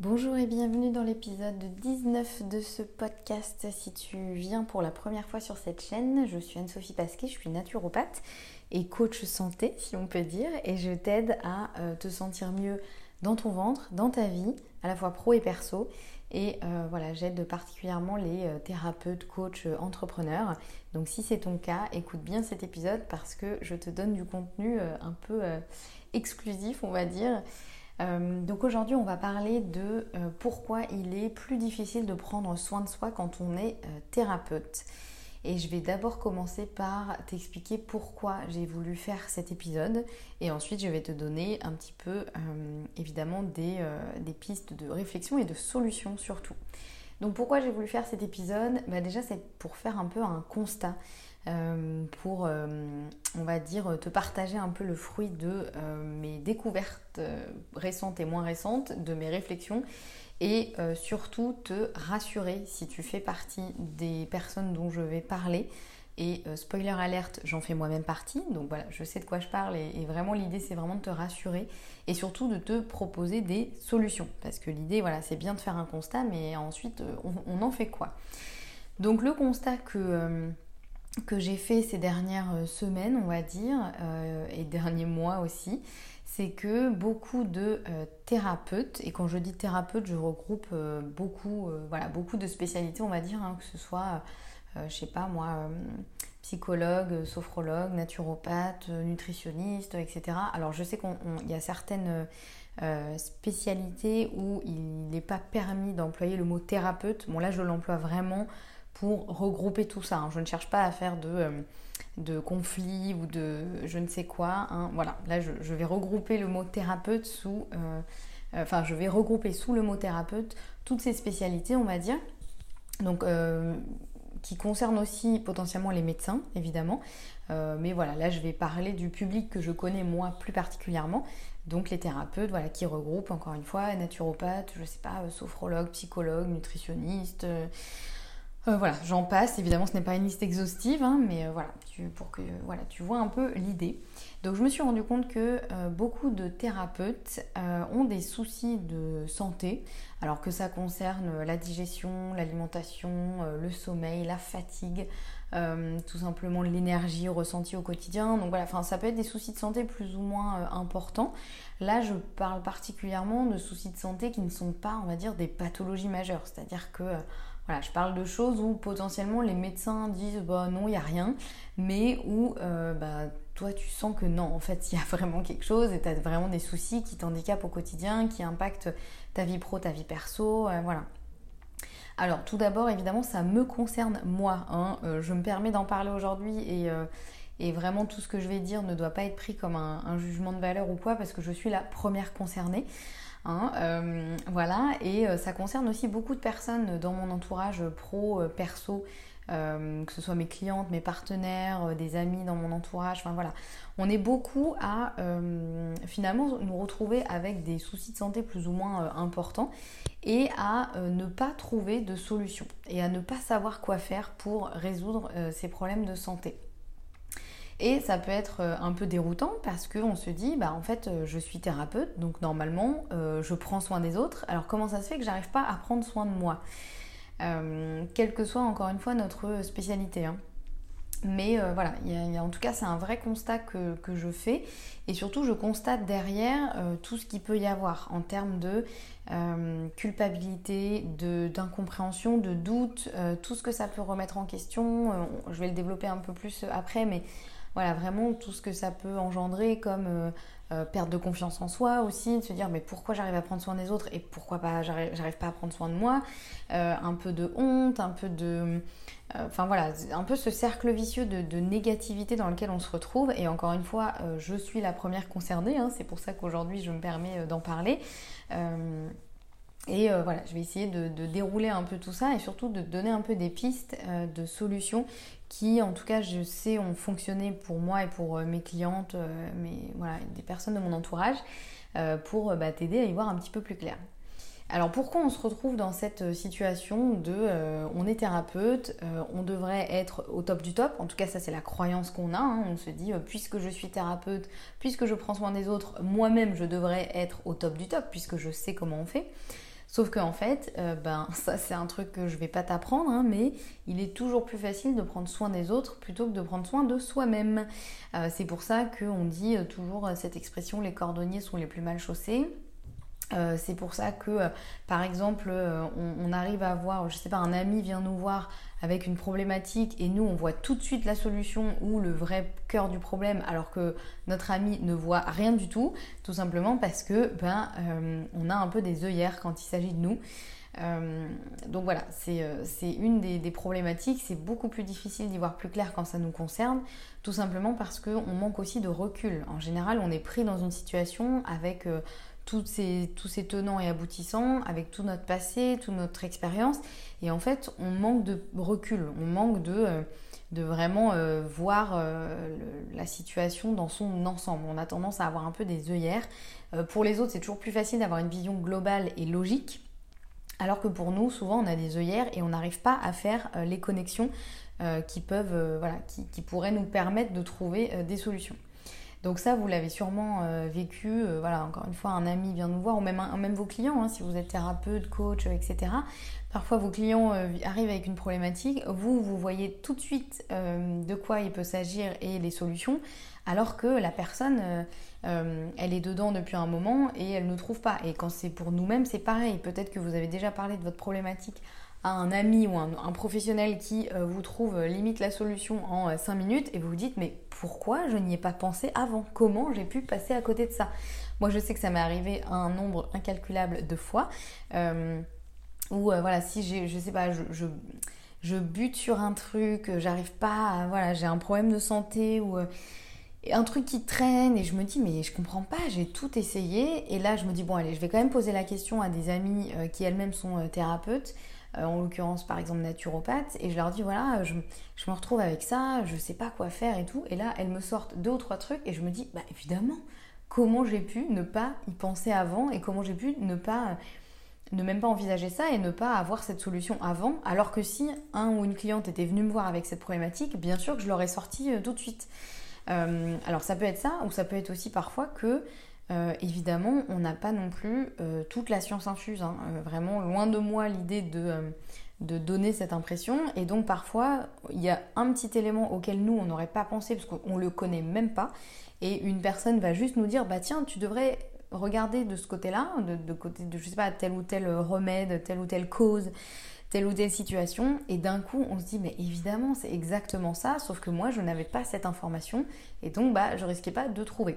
Bonjour et bienvenue dans l'épisode 19 de ce podcast. Si tu viens pour la première fois sur cette chaîne, je suis Anne-Sophie Pasquet, je suis naturopathe et coach santé si on peut dire et je t'aide à euh, te sentir mieux dans ton ventre, dans ta vie, à la fois pro et perso. Et euh, voilà, j'aide particulièrement les euh, thérapeutes, coachs, entrepreneurs. Donc si c'est ton cas, écoute bien cet épisode parce que je te donne du contenu un peu exclusif, on va dire. Euh, donc aujourd'hui, on va parler de euh, pourquoi il est plus difficile de prendre soin de soi quand on est euh, thérapeute. Et je vais d'abord commencer par t'expliquer pourquoi j'ai voulu faire cet épisode. Et ensuite, je vais te donner un petit peu, évidemment, des, pistes de réflexion et de solutions surtout. Donc pourquoi j'ai voulu faire cet épisode? Bah Déjà, c'est pour faire un peu un constat. Euh, pour, euh, on va dire, te partager un peu le fruit de euh, mes découvertes récentes et moins récentes, de mes réflexions et surtout te rassurer si tu fais partie des personnes dont je vais parler. Et spoiler alerte, j'en fais moi-même partie, donc voilà, je sais de quoi je parle et, vraiment l'idée c'est vraiment de te rassurer et surtout de te proposer des solutions. Parce que l'idée, voilà, c'est bien de faire un constat, mais ensuite on en fait quoi? Donc le constat que que j'ai fait ces dernières euh, semaines, on va dire, euh, et derniers mois aussi, c'est que beaucoup de euh, thérapeutes, et quand je dis thérapeute, je regroupe beaucoup, voilà, beaucoup de spécialités, on va dire, hein, que ce soit, je sais pas moi, psychologue, sophrologue, naturopathe, nutritionniste, etc. Alors je sais qu'il y a certaines spécialités où il n'est pas permis d'employer le mot thérapeute. Bon là je l'emploie vraiment pour regrouper tout ça. Hein. Je ne cherche pas à faire de, euh, de conflits ou de je ne sais quoi. Hein. Voilà, là je, vais regrouper le mot thérapeute sous... Euh, euh, enfin, je vais regrouper sous le mot thérapeute toutes ces spécialités, on va dire. Donc, qui concernent aussi potentiellement les médecins, évidemment. mais voilà, là je vais parler du public que je connais moi plus particulièrement. Donc les thérapeutes, voilà, qui regroupent encore une fois naturopathes, je sais pas, sophrologue, psychologue, nutritionniste, euh, voilà, j'en passe. Évidemment, ce n'est pas une liste exhaustive, hein, mais euh, voilà, pour que voilà, tu vois un peu l'idée. Donc, je me suis rendu compte que euh, beaucoup de thérapeutes ont des soucis de santé, alors que ça concerne la digestion, l'alimentation, le sommeil, la fatigue, tout simplement l'énergie ressentie au quotidien. Donc voilà, enfin, ça peut être des soucis de santé plus ou moins importants. Là, je parle particulièrement de soucis de santé qui ne sont pas, on va dire, des pathologies majeures, c'est-à-dire que voilà, je parle de choses où potentiellement les médecins disent bah non, il n'y a rien, mais où euh, bah, toi tu sens que non, en fait il y a vraiment quelque chose et tu as vraiment des soucis qui t'handicapent au quotidien, qui impactent ta vie pro, ta vie perso, euh, voilà. Alors tout d'abord évidemment ça me concerne moi, hein. euh, je me permets d'en parler aujourd'hui et, vraiment tout ce que je vais dire ne doit pas être pris comme un jugement de valeur ou quoi parce que je suis la première concernée. Hein, euh, voilà, et euh, ça concerne aussi beaucoup de personnes dans mon entourage pro, euh, perso, que ce soit mes clientes, mes partenaires, des amis dans mon entourage, enfin voilà. On est beaucoup à finalement nous retrouver avec des soucis de santé plus ou moins importants et à ne pas trouver de solution et à ne pas savoir quoi faire pour résoudre ces problèmes de santé. Et ça peut être euh, un peu déroutant parce qu'on se dit, bah en fait, euh, je suis thérapeute, donc normalement, euh, je prends soin des autres. Alors comment ça se fait que j'arrive pas à prendre soin de moi? Quelle que soit encore une fois notre spécialité. Hein. Mais voilà, en tout cas, c'est un vrai constat que, je fais. Et surtout, je constate derrière tout ce qu'il peut y avoir en termes de culpabilité, d'incompréhension, de, doute, tout ce que ça peut remettre en question. je vais le développer un peu plus après, mais voilà, vraiment tout ce que ça peut engendrer comme perte de confiance en soi aussi, de se dire mais pourquoi j'arrive à prendre soin des autres et pourquoi pas j'arrive pas à prendre soin de moi? un peu de honte, un peu de euh, enfin voilà, un peu ce cercle vicieux de, négativité dans lequel on se retrouve. Et encore une fois, euh, je suis la première concernée, hein. c'est pour ça qu'aujourd'hui je me permets euh, d'en parler. Et voilà, je vais essayer de, dérouler un peu tout ça et surtout de donner un peu des pistes de solutions qui, en tout cas, je sais, ont fonctionné pour moi et pour mes clientes, voilà, des personnes de mon entourage, pour bah, t'aider à y voir un petit peu plus clair. Alors pourquoi on se retrouve dans cette euh, situation de euh, on est thérapeute, euh, on devrait être au top du top, en tout cas ça c'est la croyance qu'on a, hein. on se dit puisque je suis thérapeute, puisque je prends soin des autres, moi-même je devrais être au top du top puisque je sais comment on fait. Sauf qu'en en fait, ben, ça c'est un truc que je vais pas t'apprendre, hein, mais il est toujours plus facile de prendre soin des autres plutôt que de prendre soin de soi-même. c'est pour ça qu'on dit toujours cette expression les cordonniers sont les plus mal chaussés. Euh, c'est pour ça que, euh, par exemple, euh, on, arrive à voir, je sais pas, un ami vient nous voir avec une problématique et nous, on voit tout de suite la solution ou le vrai cœur du problème, alors que notre ami ne voit rien du tout, tout simplement parce que, ben, on a un peu des œillères quand il s'agit de nous. donc voilà, c'est une des, des problématiques. C'est beaucoup plus difficile d'y voir plus clair quand ça nous concerne, tout simplement parce qu'on manque aussi de recul. En général, on est pris dans une situation avec tous ces tenants et aboutissants, avec tout notre passé, toute notre expérience. Et en fait, on manque de recul, on manque de, euh, vraiment euh, voir euh, la situation dans son ensemble. On a tendance à avoir un peu des œillères. pour les autres, c'est toujours plus facile d'avoir une vision globale et logique. Alors que pour nous, souvent, on a des œillères et on n'arrive pas à faire les connexions qui peuvent, voilà, qui, pourraient nous permettre de trouver des solutions. Donc ça, vous l'avez sûrement euh, vécu. Euh, voilà, encore une fois, un ami vient nous voir, ou même, même vos clients, hein, si vous êtes thérapeute, coach, etc. Parfois, vos clients euh, arrivent avec une problématique. Vous, vous voyez tout de suite de quoi il peut s'agir et les solutions, alors que la personne, elle est dedans depuis un moment et elle ne trouve pas. Et quand c'est pour nous-mêmes, c'est pareil. Peut-être que vous avez déjà parlé de votre problématique à un ami ou un, professionnel qui vous trouve limite la solution en 5 minutes et vous vous dites mais pourquoi je n'y ai pas pensé avant? Comment j'ai pu passer à côté de ça? Moi, je sais que ça m'est arrivé un nombre incalculable de fois. Euh, euh, voilà, si j'ai, je sais pas, je, je, bute sur un truc, j'arrive pas, voilà, j'ai un problème de santé ou euh, un truc qui traîne et je me dis mais je comprends pas, j'ai tout essayé et là je me dis bon allez, je vais quand même poser la question à des amis qui elles-mêmes sont thérapeutes. Euh, en l'occurrence par exemple naturopathe, et je leur dis voilà, je, me retrouve avec ça, je sais pas quoi faire et tout, et là elles me sortent deux ou trois trucs, et je me dis bah évidemment, comment j'ai pu ne pas y penser avant, et comment j'ai pu ne pas ne même pas envisager ça et ne pas avoir cette solution avant, alors que si un ou une cliente était venue me voir avec cette problématique, bien sûr que je l'aurais sorti euh, tout de suite. Euh, alors ça peut être ça, ou ça peut être aussi parfois que euh, évidemment, on n'a pas non plus euh, toute la science infuse. Hein. Euh, vraiment, loin de moi l'idée de, donner cette impression. Et donc, parfois, il y a un petit élément auquel nous, on n'aurait pas pensé parce qu'on ne le connaît même pas. Et une personne va juste nous dire Bah, tiens, tu devrais regarder de ce côté-là, de, côté de, je sais pas, tel ou tel remède, telle ou telle cause telle ou telle situation et d'un coup on se dit mais évidemment c'est exactement ça sauf que moi je n'avais pas cette information et donc bah je risquais pas de trouver.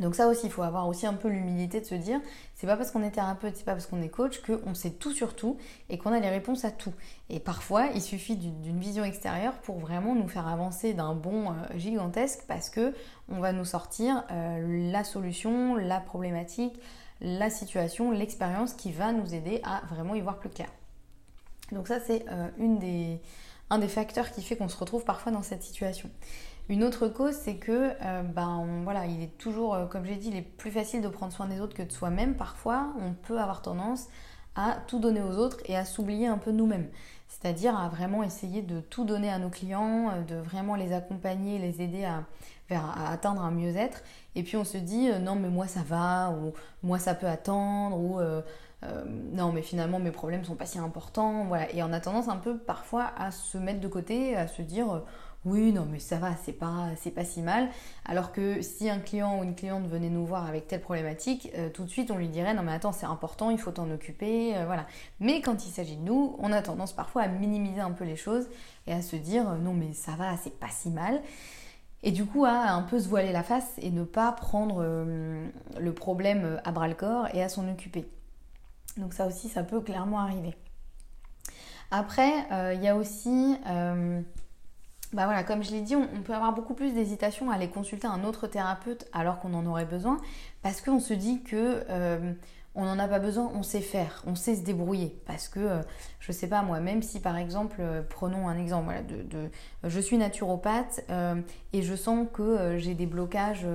Donc ça aussi, il faut avoir aussi un peu l'humilité de se dire, c'est pas parce qu'on est thérapeute, c'est pas parce qu'on est coach qu'on sait tout sur tout et qu'on a les réponses à tout. Et parfois, il suffit d'une vision extérieure pour vraiment nous faire avancer d'un bond euh, gigantesque parce que on va nous sortir euh, la solution, la problématique, la situation, l'expérience qui va nous aider à vraiment y voir plus clair. Donc ça, c'est euh, un des facteurs qui fait qu'on se retrouve parfois dans cette situation. Une autre cause, c'est que, euh, ben voilà, il est toujours, euh, comme j'ai dit, il est plus facile de prendre soin des autres que de soi-même. Parfois, on peut avoir tendance à tout donner aux autres et à s'oublier un peu nous-mêmes. C'est-à-dire à vraiment essayer de tout donner à nos clients, euh, de vraiment les accompagner, les aider à, atteindre un mieux-être. Et puis on se dit non mais moi ça va, ou moi ça peut attendre, ou non mais finalement mes problèmes sont pas si importants, voilà. Et on a tendance un peu parfois à se mettre de côté, à se dire oui, non, mais ça va, c'est pas, pas si mal. Alors que si un client ou une cliente venait nous voir avec telle problématique, euh, tout de suite on lui dirait non, mais attends, c'est important, il faut t'en occuper, euh, voilà. Mais quand il s'agit de nous, on a tendance parfois à minimiser un peu les choses et à se dire non, mais ça va, c'est pas si mal. Et du coup, à un peu se voiler la face et ne pas prendre euh, le problème à bras le corps et à s'en occuper. Donc ça aussi, ça peut clairement arriver. Après, il y a aussi bah voilà, comme je l'ai dit, on, peut avoir beaucoup plus d'hésitation à aller consulter un autre thérapeute alors qu'on en aurait besoin, parce qu'on se dit que euh, on n'en a pas besoin, on sait faire, on sait se débrouiller. Parce que, euh, je sais pas moi, même si par exemple, euh, prenons un exemple, voilà, de, je suis naturopathe et je sens que j'ai des blocages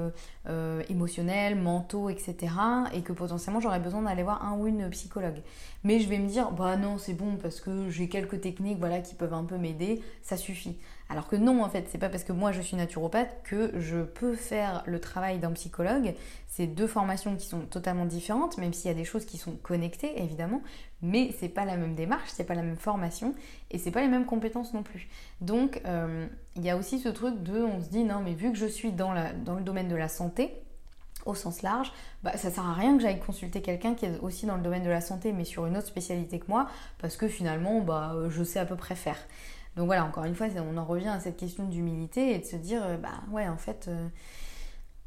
émotionnels, mentaux, etc. Et que potentiellement j'aurais besoin d'aller voir un ou une psychologue. Mais je vais me dire, bah non, c'est bon parce que j'ai quelques techniques voilà, qui peuvent un peu m'aider, ça suffit. Alors que non, en fait, c'est pas parce que moi je suis naturopathe que je peux faire le travail d'un psychologue. C'est deux formations qui sont totalement différentes, même s'il y a des choses qui sont connectées, évidemment, mais c'est pas la même démarche, c'est pas la même formation et c'est pas les mêmes compétences non plus. Donc, euh, il y a aussi ce truc de, on se dit, non, mais vu que je suis dans, le domaine de la santé, au sens large, bah, ça sert à rien que j'aille consulter quelqu'un qui est aussi dans le domaine de la santé mais sur une autre spécialité que moi parce que finalement bah, je sais à peu près faire. Donc voilà, encore une fois, on en revient à cette question d'humilité et de se dire, euh, bah ouais, en fait, euh,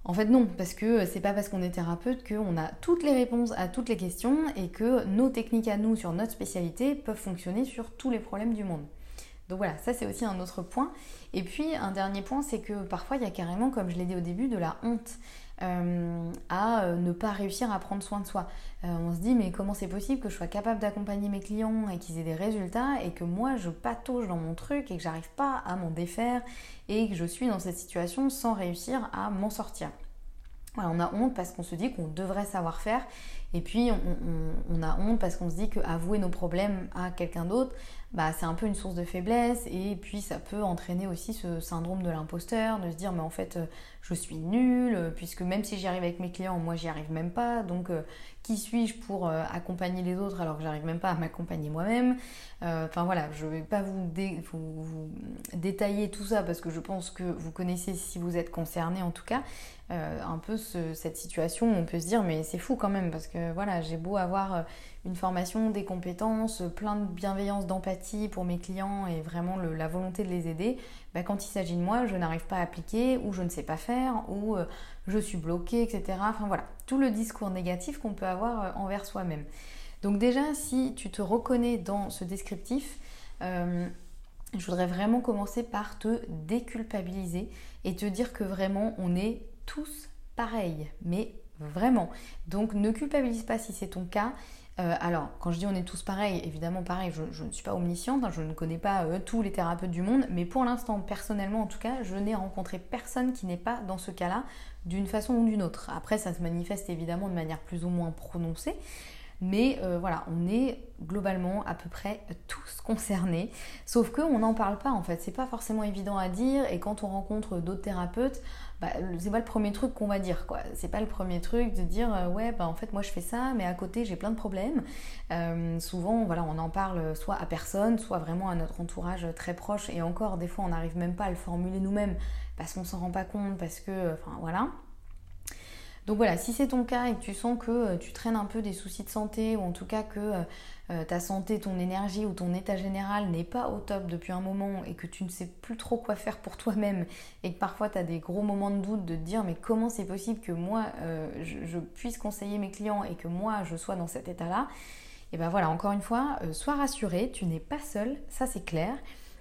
en fait non, parce que c'est pas parce qu'on est thérapeute qu'on a toutes les réponses à toutes les questions et que nos techniques à nous sur notre spécialité peuvent fonctionner sur tous les problèmes du monde. Donc voilà, ça c'est aussi un autre point. Et puis un dernier point, c'est que parfois il y a carrément, comme je l'ai dit au début, de la honte. Euh, à euh, ne pas réussir à prendre soin de soi. Euh, on se dit mais comment c'est possible que je sois capable d'accompagner mes clients et qu'ils aient des résultats et que moi je patauge dans mon truc et que j'arrive pas à m'en défaire et que je suis dans cette situation sans réussir à m'en sortir. on a honte parce qu'on se dit qu'on devrait savoir faire et puis on, a honte parce qu'on se dit qu'avouer nos problèmes à quelqu'un d'autre, bah, c'est un peu une source de faiblesse et puis ça peut entraîner aussi ce syndrome de l'imposteur, de se dire mais en fait je suis nulle, puisque même si j'y arrive avec mes clients, moi j'y arrive même pas, donc euh, qui suis-je pour euh, accompagner les autres alors que j'arrive même pas à m'accompagner moi-même? Euh, Enfin voilà, je vais pas vous, détailler tout ça parce que je pense que vous connaissez si vous êtes concerné en tout cas, un peu cette situation où on peut se dire mais c'est fou quand même parce que voilà, j'ai beau avoir une formation, des compétences, plein de bienveillance, d'empathie pour mes clients et vraiment la volonté de les aider, bah, quand il s'agit de moi, je n'arrive pas à appliquer ou je ne sais pas faire ou euh, je suis bloquée, etc. Enfin voilà, tout le discours négatif qu'on peut avoir euh, envers soi-même. Donc déjà, si tu te reconnais dans ce descriptif, euh, je voudrais vraiment commencer par te déculpabiliser et te dire que vraiment on est tous pareils, mais vraiment. Donc ne culpabilise pas si c'est ton cas. Euh, alors, quand je dis on est tous pareils, évidemment pareil, je, ne suis pas omnisciente, hein, je ne connais pas euh, tous les thérapeutes du monde, mais pour l'instant, personnellement en tout cas, je n'ai rencontré personne qui n'est pas dans ce cas-là, d'une façon ou d'une autre. Après, ça se manifeste évidemment de manière plus ou moins prononcée, mais euh, voilà, on est globalement à peu près tous concernés. Sauf qu'on n'en parle pas en fait. C'est pas forcément évident à dire. Et quand on rencontre d'autres thérapeutes, bah, c'est pas le premier truc qu'on va dire quoi. C'est pas le premier truc de dire euh, ouais bah en fait moi je fais ça, mais à côté j'ai plein de problèmes. Euh, souvent voilà on en parle soit à personne, soit vraiment à notre entourage très proche. Et encore des fois on n'arrive même pas à le formuler nous-mêmes parce qu'on s'en rend pas compte, parce que enfin voilà. Donc voilà, si c'est ton cas et que tu sens que euh, tu traînes un peu des soucis de santé ou en tout cas que euh, euh, ta santé, ton énergie ou ton état général n'est pas au top depuis un moment et que tu ne sais plus trop quoi faire pour toi-même et que parfois tu as des gros moments de doute de te dire mais comment c'est possible que moi je, puisse conseiller mes clients et que moi je sois dans cet état-là, et ben voilà, encore une fois, sois rassuré, tu n'es pas seul, ça c'est clair.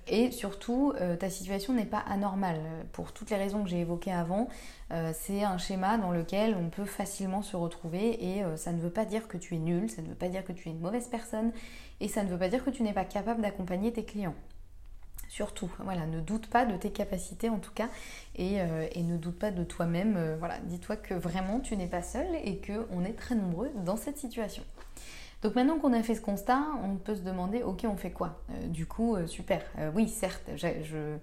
Et surtout, euh, ta situation n'est pas anormale. Pour toutes les raisons que j'ai évoquées avant, euh, c'est un schéma dans lequel on peut facilement se retrouver et euh, ça ne veut pas dire que tu es nul, ça ne veut pas dire que tu es une mauvaise personne et ça ne veut pas dire que tu n'es pas capable d'accompagner tes clients. Surtout, voilà, ne doute pas de tes capacités en tout cas et, ne doute pas de toi-même. voilà, dis-toi que vraiment tu n'es pas seul et qu'on est très nombreux dans cette situation. Donc maintenant qu'on a fait ce constat, on peut se demander, ok, on fait quoi? Euh, Du coup, euh, super. Euh, oui, certes, je...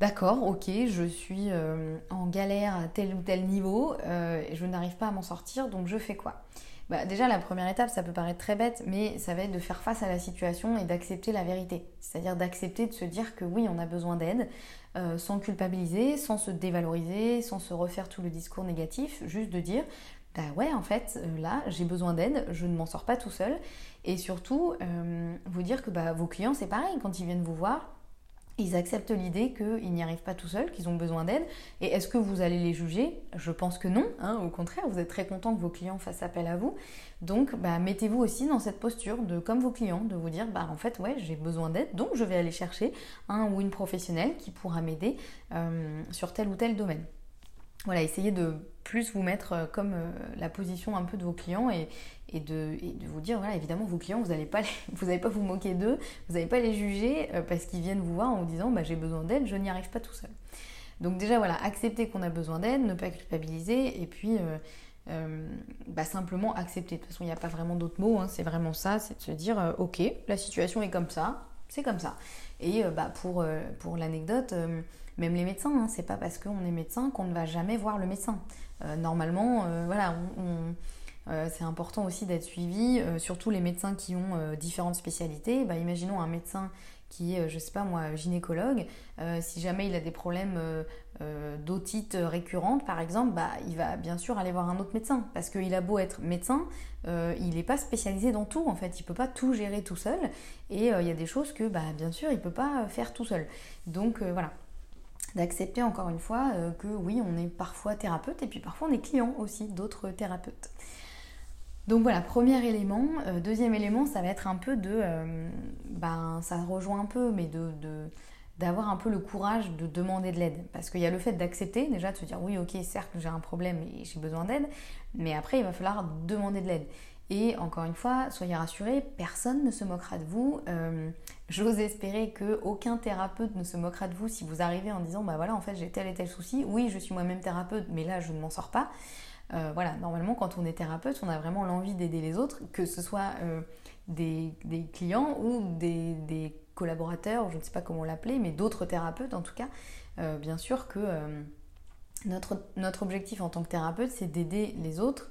D'accord, ok, je suis en galère à tel ou tel niveau, et je n'arrive pas à m'en sortir, donc je fais quoi? Bah, déjà, la première étape, ça peut paraître très bête, mais ça va être de faire face à la situation et d'accepter la vérité. C'est-à-dire d'accepter de se dire que oui, on a besoin d'aide, sans culpabiliser, sans se dévaloriser, sans se refaire tout le discours négatif, juste de dire bah ouais, en fait, euh, là, j'ai besoin d'aide, je ne m'en sors pas tout seul. Et surtout, euh, vous dire que bah, vos clients, c'est pareil, quand ils viennent vous voir, ils acceptent l'idée qu'ils n'y arrivent pas tout seuls, qu'ils ont besoin d'aide. Et est-ce que vous allez les juger? Je pense que non. Hein, au contraire, vous êtes très content que vos clients fassent appel à vous. Donc, bah, mettez-vous aussi dans cette posture de, comme vos clients, de vous dire, bah, en fait, ouais, j'ai besoin d'aide, donc je vais aller chercher un ou une professionnelle qui pourra m'aider euh, sur tel ou tel domaine. Voilà, essayez de plus vous mettre euh, comme euh, la position un peu de vos clients et, de, vous dire, voilà, évidemment, vos clients, vous n'allez pas, vous pas vous moquer d'eux, vous n'allez pas les juger euh, parce qu'ils viennent vous voir en vous disant, bah, j'ai besoin d'aide, je n'y arrive pas tout seul. Donc déjà, voilà, accepter qu'on a besoin d'aide, ne pas culpabiliser, et puis bah, simplement accepter. De toute façon, il n'y a pas vraiment d'autres mots, hein, c'est vraiment ça, c'est de se dire, ok, la situation est comme ça, c'est comme ça. Et bah, pour, pour l'anecdote, même les médecins, hein, c'est pas parce qu'on est médecin qu'on ne va jamais voir le médecin. Normalement, voilà, on euh, c'est important aussi d'être suivi, euh, surtout les médecins qui ont euh, différentes spécialités. Bah, imaginons un médecin qui est, je sais pas moi, gynécologue, si jamais il a des problèmes d'otite récurrente par exemple, bah, il va bien sûr aller voir un autre médecin. Parce qu'il a beau être médecin, il n'est pas spécialisé dans tout en fait, il peut pas tout gérer tout seul. Et il y a des choses que bah, bien sûr il peut pas faire tout seul. Donc voilà, d'accepter encore une fois que oui, on est parfois thérapeute et puis parfois on est client aussi d'autres thérapeutes. Donc voilà, premier élément. Euh, deuxième élément, ça va être un peu de... Euh, ben, ça rejoint un peu, mais d'avoir un peu le courage de demander de l'aide. Parce qu'il y a le fait d'accepter, déjà de se dire oui, ok, certes, j'ai un problème et j'ai besoin d'aide, mais après, il va falloir demander de l'aide. Et encore une fois, soyez rassurés, personne ne se moquera de vous. Euh, j'ose espérer qu'aucun thérapeute ne se moquera de vous si vous arrivez en disant bah voilà, en fait, j'ai tel et tel souci. Oui, je suis moi-même thérapeute, mais là, je ne m'en sors pas. Euh, voilà, normalement, quand on est thérapeute, on a vraiment l'envie d'aider les autres, que ce soit euh, des, clients ou des, collaborateurs, je ne sais pas comment l'appeler, mais d'autres thérapeutes en tout cas. Bien sûr que notre, notre, objectif en tant que thérapeute, c'est d'aider les autres,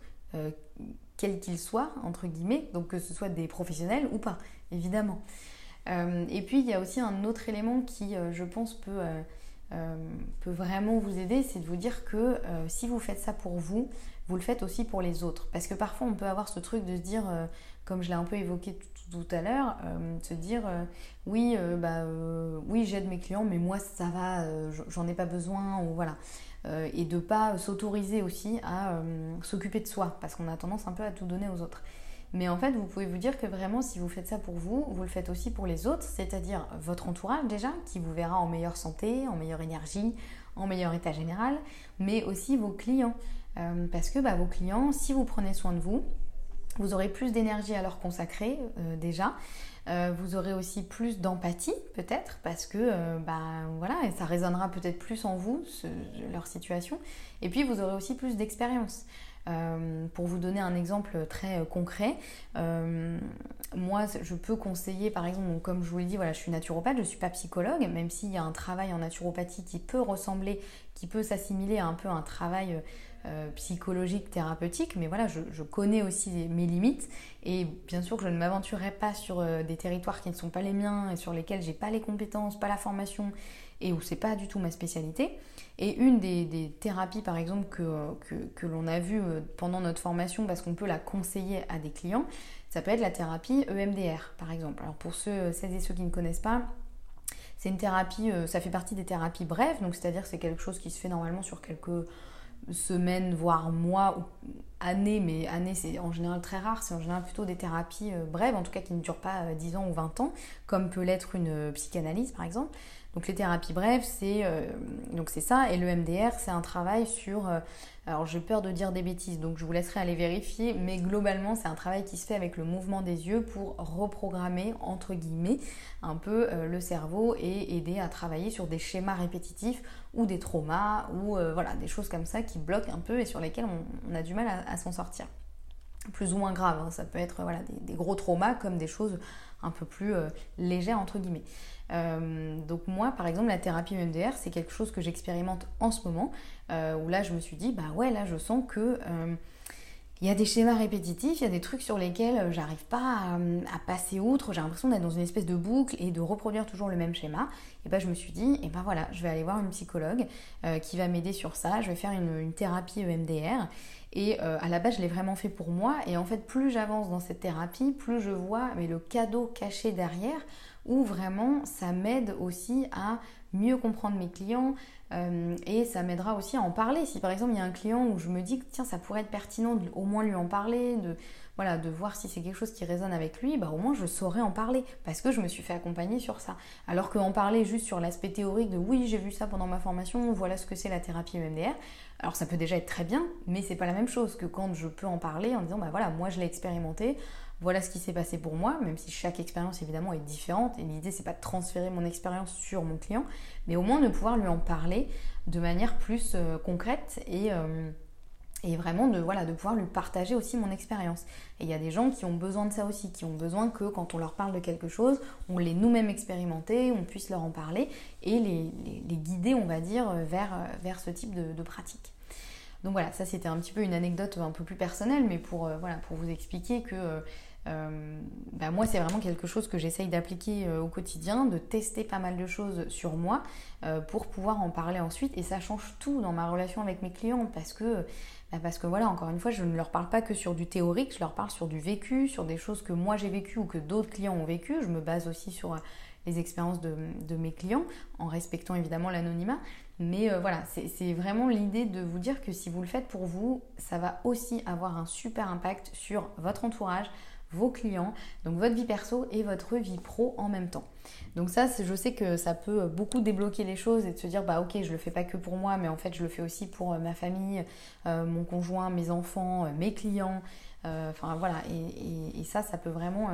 quels qu'ils soient, entre guillemets, donc que ce soit des professionnels ou pas, évidemment. et puis, il y a aussi un autre élément qui, je pense, peut euh, peut vraiment vous aider, c'est de vous dire que euh, si vous faites ça pour vous, vous le faites aussi pour les autres. Parce que parfois on peut avoir ce truc de se dire, euh, comme je l'ai un peu évoqué tout, à l'heure, se dire oui, bah, oui j'aide mes clients, mais moi ça va, j'en ai pas besoin, ou voilà. Et de pas s'autoriser aussi à s'occuper de soi, parce qu'on a tendance un peu à tout donner aux autres. Mais en fait, vous pouvez vous dire que vraiment, si vous faites ça pour vous, vous le faites aussi pour les autres, c'est-à-dire votre entourage déjà, qui vous verra en meilleure santé, en meilleure énergie, en meilleur état général, mais aussi vos clients. Euh, parce que bah, vos clients, si vous prenez soin de vous, vous aurez plus d'énergie à leur consacrer euh, déjà. Euh, vous aurez aussi plus d'empathie peut-être parce que bah, voilà, ça résonnera peut-être plus en vous, leur situation. Et puis vous aurez aussi plus d'expérience. Euh, pour vous donner un exemple très concret, moi je peux conseiller par exemple, comme je vous l'ai dit, voilà, je suis naturopathe, je ne suis pas psychologue, même s'il y a un travail en naturopathie qui peut ressembler, qui peut s'assimiler à un peu un travail psychologique, thérapeutique, mais voilà, je, connais aussi mes limites et bien sûr que je ne m'aventurerai pas sur des territoires qui ne sont pas les miens et sur lesquels j'ai pas les compétences, pas la formation et où c'est pas du tout ma spécialité. Et une des, thérapies, par exemple, que, l'on a euh, pendant notre formation, parce qu'on peut la conseiller à des clients, ça peut être la thérapie EMDR, par exemple. Alors pour ceux, celles et ceux qui ne connaissent pas, c'est une thérapie, euh, ça fait partie des thérapies brèves, donc c'est-à-dire que c'est quelque chose qui se fait normalement sur quelques semaines, voire mois ou années, mais années c'est en général très rare, c'est en général plutôt des thérapies euh, brèves, en tout cas qui ne durent pas 10 ans ou 20 ans, comme peut l'être une psychanalyse par exemple. Donc les thérapies brèves, c'est euh, ça, et le MDR, c'est un travail sur. Euh, alors j'ai peur de dire des bêtises, donc je vous laisserai aller vérifier, mais globalement c'est un travail qui se fait avec le mouvement des yeux pour reprogrammer entre guillemets un peu euh, le cerveau et aider à travailler sur des schémas répétitifs ou des traumas ou voilà des choses comme ça qui bloquent un peu et sur lesquelles on, a du mal à, s'en sortir plus ou moins grave. Hein. Ça peut être des, gros traumas comme des choses un peu plus légères entre guillemets. Euh, donc moi, par exemple, la thérapie MDR, c'est quelque chose que j'expérimente en ce moment, euh, où là, je me suis dit, bah ouais, là, je sens que euh, il y a des schémas répétitifs, il y a des trucs sur lesquels euh, j'arrive pas à, passer outre, j'ai l'impression d'être dans une espèce de boucle et de reproduire toujours le même schéma. Et ben je me suis dit, et ben voilà, je vais aller voir une psychologue euh, qui va m'aider sur ça, je vais faire une, thérapie EMDR. Et euh, à la base, je l'ai vraiment fait pour moi. Et en fait, plus j'avance dans cette thérapie, plus je vois mais le cadeau caché derrière, où vraiment ça m'aide aussi à mieux comprendre mes clients euh, et ça m'aidera aussi à en parler. Si par exemple il y a un client où je me dis que tiens ça pourrait être pertinent au moins lui en parler, de voilà, de voir si c'est quelque chose qui résonne avec lui, bah au moins je saurais en parler parce que je me suis fait accompagner sur ça. Alors qu'en parler juste sur l'aspect théorique de oui j'ai vu ça pendant ma formation, voilà ce que c'est la thérapie EMDR, alors ça peut déjà être très bien, mais c'est pas la même chose que quand je peux en parler en disant bah voilà moi je l'ai expérimenté, voilà ce qui s'est passé pour moi, même si chaque expérience évidemment est différente et l'idée c'est pas de transférer mon expérience sur mon client, mais au moins de pouvoir lui en parler de manière plus euh, concrète et, euh, et vraiment de, voilà, de pouvoir lui partager aussi mon expérience. Et il y a des gens qui ont besoin de ça aussi, qui ont besoin que quand on leur parle de quelque chose, on l'ait nous-mêmes expérimenté, on puisse leur en parler et les, les, guider, on va dire, vers, vers ce type de, pratique. Donc voilà, ça c'était un petit peu une anecdote un peu plus personnelle, mais pour, euh, voilà, pour vous expliquer que euh, bah, moi, c'est vraiment quelque chose que j'essaye d'appliquer euh, au quotidien, de tester pas mal de choses sur moi euh, pour pouvoir en parler ensuite. Et ça change tout dans ma relation avec mes clients parce que, bah, parce que voilà, encore une fois, je ne leur parle pas que sur du théorique, je leur parle sur du vécu, sur des choses que moi j'ai vécues ou que d'autres clients ont vécues. Je me base aussi sur les expériences de, mes clients en respectant évidemment l'anonymat. Mais voilà, c'est vraiment l'idée de vous dire que si vous le faites pour vous, ça va aussi avoir un super impact sur votre entourage, vos clients, donc votre vie perso et votre vie pro en même temps. Donc ça, je sais que ça peut beaucoup débloquer les choses et de se dire bah ok, je le fais pas que pour moi, mais en fait je le fais aussi pour euh, ma famille, euh, mon conjoint, mes enfants, euh, mes clients. Enfin voilà, et, ça, ça peut vraiment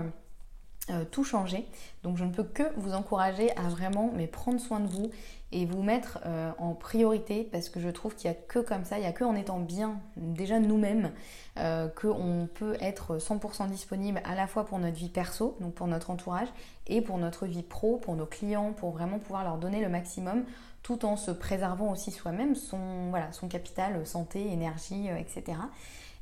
tout changer. Donc je ne peux que vous encourager à vraiment mais prendre soin de vous et vous mettre euh, en priorité parce que je trouve qu'il n'y a que comme ça, il n'y a que en étant bien déjà nous-mêmes euh, qu'on peut être 100% disponible à la fois pour notre vie perso, donc pour notre entourage, et pour notre vie pro, pour nos clients, pour vraiment pouvoir leur donner le maximum tout en se préservant aussi soi-même son, voilà, son capital santé, énergie, etc.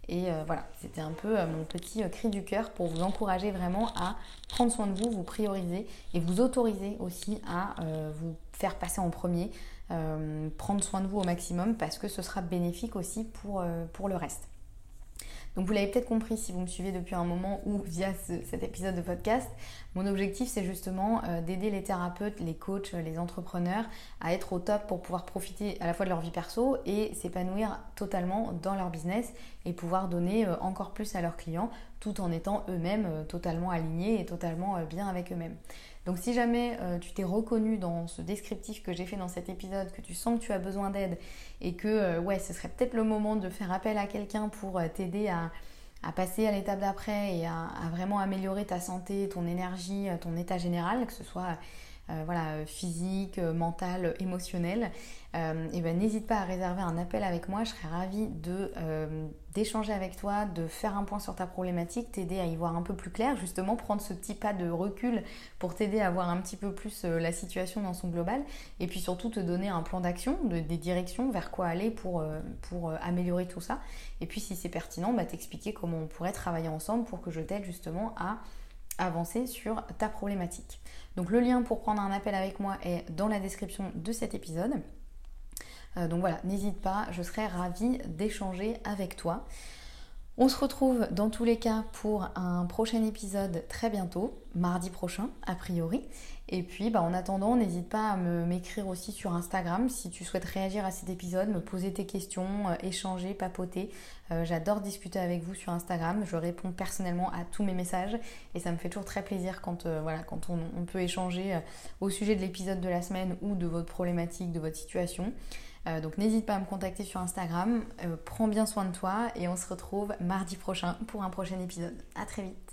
Et euh, voilà, c'était un peu mon petit cri du cœur pour vous encourager vraiment à prendre soin de vous, vous prioriser et vous autoriser aussi à vous passer en premier, euh, prendre soin de vous au maximum parce que ce sera bénéfique aussi pour, euh, pour le reste. Donc vous l'avez peut-être compris si vous me suivez depuis un moment ou via cet épisode de podcast, mon objectif c'est justement euh, d'aider les thérapeutes, les coachs, les entrepreneurs à être au top pour pouvoir profiter à la fois de leur vie perso et s'épanouir totalement dans leur business et pouvoir donner encore plus à leurs clients tout en étant eux-mêmes totalement alignés et totalement bien avec eux-mêmes. Donc si jamais euh, tu t'es reconnu dans ce descriptif que j'ai fait dans cet épisode, que tu sens que tu as besoin d'aide et que euh, ouais, ce serait peut-être le moment de faire appel à quelqu'un pour euh, t'aider à, passer à l'étape d'après et à, vraiment améliorer ta santé, ton énergie, ton état général, que ce soit euh, voilà, physique, euh, mental, émotionnel, euh, et ben n'hésite pas à réserver un appel avec moi. Je serais ravie d'échanger avec toi, de faire un point sur ta problématique, t'aider à y voir un peu plus clair, justement prendre ce petit pas de recul pour t'aider à voir un petit peu plus la situation dans son global, et puis surtout te donner un plan d'action, des directions vers quoi aller pour, pour améliorer tout ça. Et puis si c'est pertinent, bah, t'expliquer comment on pourrait travailler ensemble pour que je t'aide justement à avancer sur ta problématique. Donc le lien pour prendre un appel avec moi est dans la description de cet épisode. Euh, donc voilà, n'hésite pas, je serai ravie d'échanger avec toi. On se retrouve dans tous les cas pour un prochain épisode très bientôt, mardi prochain a priori. Et puis bah, en attendant, n'hésite pas à m'écrire aussi sur Instagram si tu souhaites réagir à cet épisode, me poser tes questions, euh, échanger, papoter. Euh, j'adore discuter avec vous sur Instagram. Je réponds personnellement à tous mes messages et ça me fait toujours très plaisir quand, euh, on, peut échanger au sujet de l'épisode de la semaine ou de votre problématique, de votre situation. Euh, donc n'hésite pas à me contacter sur Instagram. Euh, prends bien soin de toi et on se retrouve mardi prochain pour un prochain épisode. À très vite.